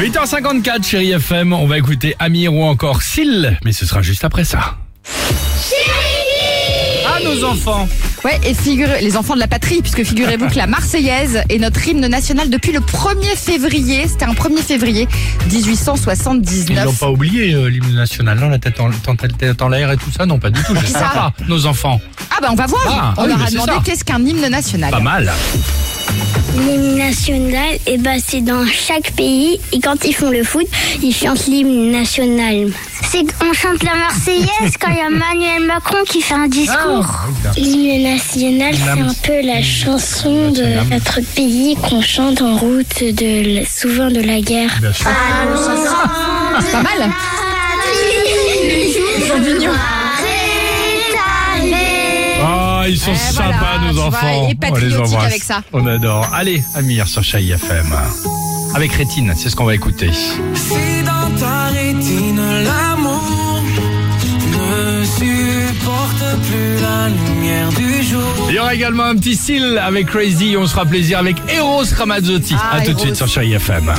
8h54, chérie FM, on va écouter Amir ou encore Sil, mais ce sera juste après ça. À nos enfants Ouais, et figurez, les enfants de la patrie, puisque figurez-vous que la Marseillaise est notre hymne national depuis le 1er février. C'était un 1er février Ils 1879. n'ont pas oublié euh, l'hymne national, non? La tête en, tête en l'air et tout ça? Non, pas du tout, j'espère ça pas. Nos enfants, Ah bah on va voir. Ah, on oui, leur a demandé qu'est-ce qu'un hymne national. pas mal. L'hymne national, et ben c'est dans chaque pays et quand ils font le foot, ils chantent l'hymne national. C'est qu'on chante la Marseillaise quand il y a Emmanuel Macron qui fait un discours. L'hymne national, c'est un peu la chanson de notre pays qu'on chante en route de souvent de la guerre. Sûr. C'est pas mal. Ils sont mignons. Ah, ils sont Eh, sympas, voilà, nos enfants. et on les patriotiques embrasse. avec ça. On adore. Allez, Amir sur Chai FM. Avec Rétine, c'est ce qu'on va écouter. Si dans ta rétine l'amour ne supporte plus la lumière du jour. Il y aura également un petit style avec Crazy. On se fera plaisir avec Eros Ramazzotti. Ah, à tout de suite sur Chai FM.